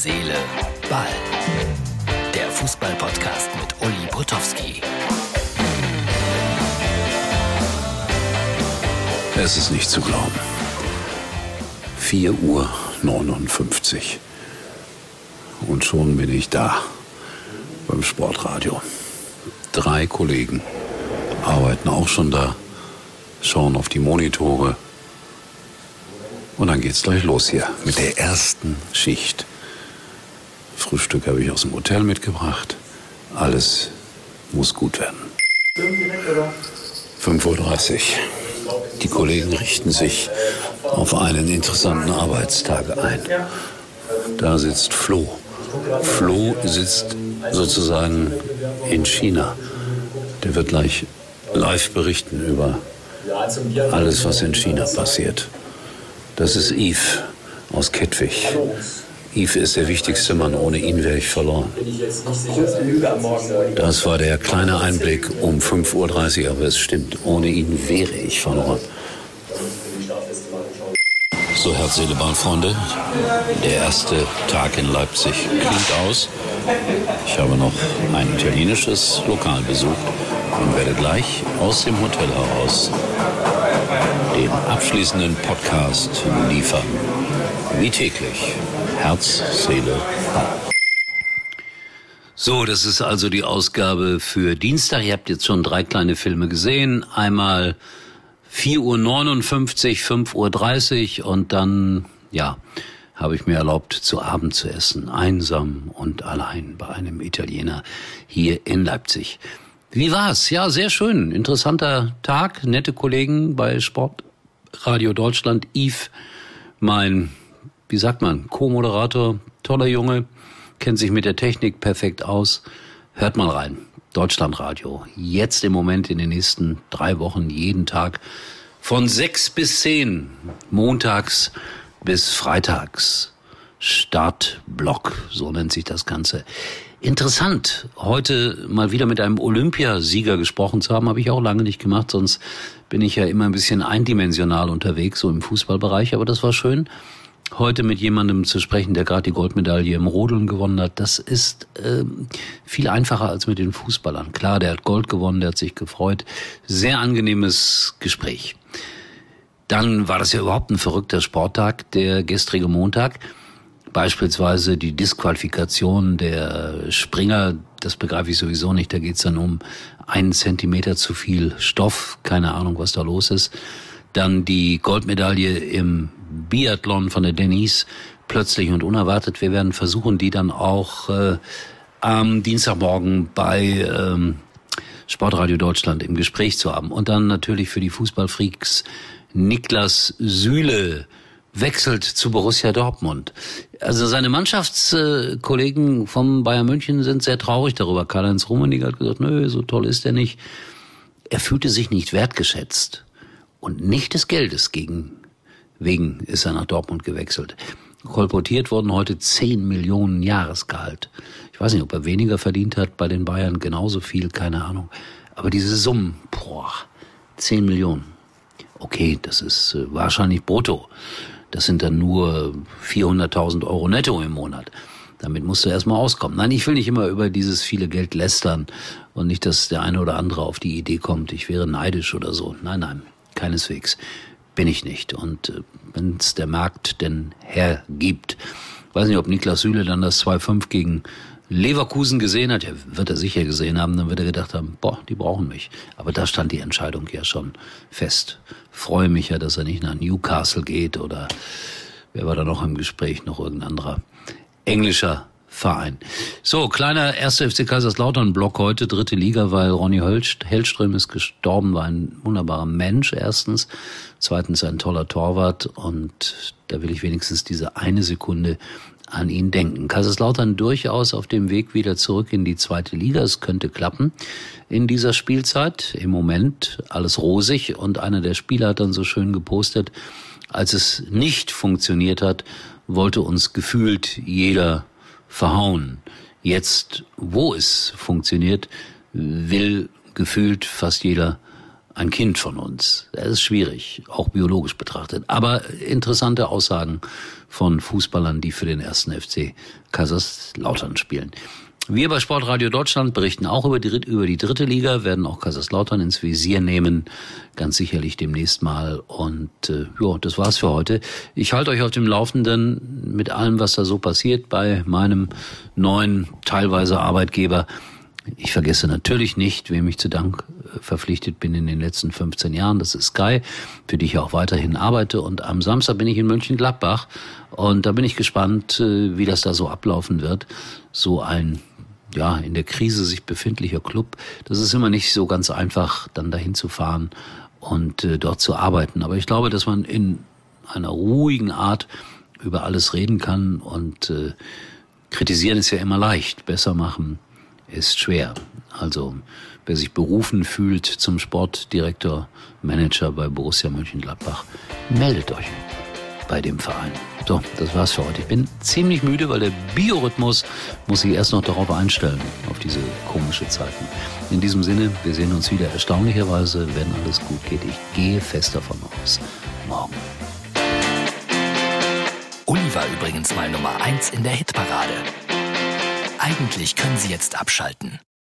Seele, Ball. Der Fußball-Podcast mit Uli Potowski. Es ist nicht zu glauben. 4 Uhr 59. Und schon bin ich da beim Sportradio. Drei Kollegen arbeiten auch schon da, schauen auf die Monitore. Und dann geht's gleich los hier mit der ersten Schicht. Frühstück habe ich aus dem Hotel mitgebracht. Alles muss gut werden. 5.30 Uhr. Die Kollegen richten sich auf einen interessanten Arbeitstag ein. Da sitzt Flo. Flo sitzt sozusagen in China. Der wird gleich live berichten über alles, was in China passiert. Das ist Yves aus Kettwig. Yves ist der wichtigste Mann. Ohne ihn wäre ich verloren. Das war der kleine Einblick um 5.30 Uhr, aber es stimmt. Ohne ihn wäre ich verloren. So, Herz, Seele, Ball, Freunde. Der erste Tag in Leipzig klingt aus. Ich habe noch ein italienisches Lokal besucht und werde gleich aus dem Hotel heraus den abschließenden Podcast liefern. Wie täglich. Herz, Seele, Ball. So, das ist also die Ausgabe für Dienstag. Ihr habt jetzt schon drei kleine Filme gesehen. Einmal 4.59 Uhr, 5.30 Uhr und dann, ja, habe ich mir erlaubt, zu Abend zu essen. Einsam und allein bei einem Italiener hier in Leipzig. Wie war's? Ja, sehr schön. Interessanter Tag. Nette Kollegen bei Sportradio Deutschland. Yves, mein, wie sagt man, Co-Moderator, toller Junge, kennt sich mit der Technik perfekt aus. Hört mal rein. Deutschlandradio. Jetzt im Moment in den nächsten drei Wochen jeden Tag von sechs bis zehn. Montags bis freitags. Startblock, so nennt sich das Ganze. Interessant, heute mal wieder mit einem Olympiasieger gesprochen zu haben, habe ich auch lange nicht gemacht, sonst bin ich ja immer ein bisschen eindimensional unterwegs, so im Fußballbereich, aber das war schön heute mit jemandem zu sprechen, der gerade die Goldmedaille im Rodeln gewonnen hat, das ist äh, viel einfacher als mit den Fußballern. Klar, der hat Gold gewonnen, der hat sich gefreut. Sehr angenehmes Gespräch. Dann war das ja überhaupt ein verrückter Sporttag, der gestrige Montag. Beispielsweise die Disqualifikation der Springer, das begreife ich sowieso nicht. Da geht's dann um einen Zentimeter zu viel Stoff, keine Ahnung, was da los ist. Dann die Goldmedaille im Biathlon von der Denise plötzlich und unerwartet. Wir werden versuchen, die dann auch äh, am Dienstagmorgen bei ähm, Sportradio Deutschland im Gespräch zu haben. Und dann natürlich für die Fußballfreaks Niklas Süle wechselt zu Borussia Dortmund. Also seine Mannschaftskollegen vom Bayern München sind sehr traurig darüber. Karl-Heinz Rummenigge hat gesagt, nö, so toll ist er nicht. Er fühlte sich nicht wertgeschätzt und nicht des Geldes gegen wegen ist er nach Dortmund gewechselt. Kolportiert wurden heute 10 Millionen Jahresgehalt. Ich weiß nicht, ob er weniger verdient hat bei den Bayern, genauso viel, keine Ahnung. Aber diese Summen, boah, 10 Millionen. Okay, das ist äh, wahrscheinlich brutto. Das sind dann nur 400.000 Euro netto im Monat. Damit musst du erstmal auskommen. Nein, ich will nicht immer über dieses viele Geld lästern und nicht, dass der eine oder andere auf die Idee kommt, ich wäre neidisch oder so. Nein, nein, keineswegs bin ich nicht. Und äh, wenn es der Markt denn hergibt, weiß nicht, ob Niklas Süle dann das 2-5 gegen Leverkusen gesehen hat, ja, wird er sicher gesehen haben, dann wird er gedacht haben, boah, die brauchen mich. Aber da stand die Entscheidung ja schon fest. Freue mich ja, dass er nicht nach Newcastle geht oder wer war da noch im Gespräch, noch irgendein anderer englischer Verein. So, kleiner 1. FC Kaiserslautern Block heute, dritte Liga, weil Ronny Hellström ist gestorben, war ein wunderbarer Mensch erstens, zweitens ein toller Torwart und da will ich wenigstens diese eine Sekunde an ihn denken. Kaiserslautern durchaus auf dem Weg wieder zurück in die zweite Liga. Es könnte klappen in dieser Spielzeit. Im Moment alles rosig und einer der Spieler hat dann so schön gepostet, als es nicht funktioniert hat, wollte uns gefühlt jeder verhauen. Jetzt, wo es funktioniert, will gefühlt fast jeder ein Kind von uns. Das ist schwierig, auch biologisch betrachtet. Aber interessante Aussagen von Fußballern, die für den ersten FC Kaiserslautern spielen. Wir bei Sportradio Deutschland berichten auch über die, über die dritte Liga, werden auch Kaiserslautern ins Visier nehmen, ganz sicherlich demnächst mal. Und äh, ja, das war's für heute. Ich halte euch auf dem Laufenden mit allem, was da so passiert bei meinem neuen, teilweise Arbeitgeber. Ich vergesse natürlich nicht, wem ich zu Dank äh, verpflichtet bin in den letzten 15 Jahren. Das ist Sky, für die ich auch weiterhin arbeite. Und am Samstag bin ich in Mönchengladbach. Und da bin ich gespannt, äh, wie das da so ablaufen wird. So ein ja, in der Krise sich befindlicher Club. Das ist immer nicht so ganz einfach, dann dahin zu fahren und äh, dort zu arbeiten. Aber ich glaube, dass man in einer ruhigen Art über alles reden kann und äh, kritisieren ist ja immer leicht, besser machen ist schwer. Also wer sich berufen fühlt zum Sportdirektor, Manager bei Borussia Mönchengladbach, meldet euch bei dem Verein. So, das war's für heute. Ich bin ziemlich müde, weil der Biorhythmus muss sich erst noch darauf einstellen, auf diese komische Zeiten. In diesem Sinne, wir sehen uns wieder erstaunlicherweise, wenn alles gut geht. Ich gehe fest davon aus. Morgen. Uli war übrigens mal Nummer 1 in der Hitparade. Eigentlich können Sie jetzt abschalten.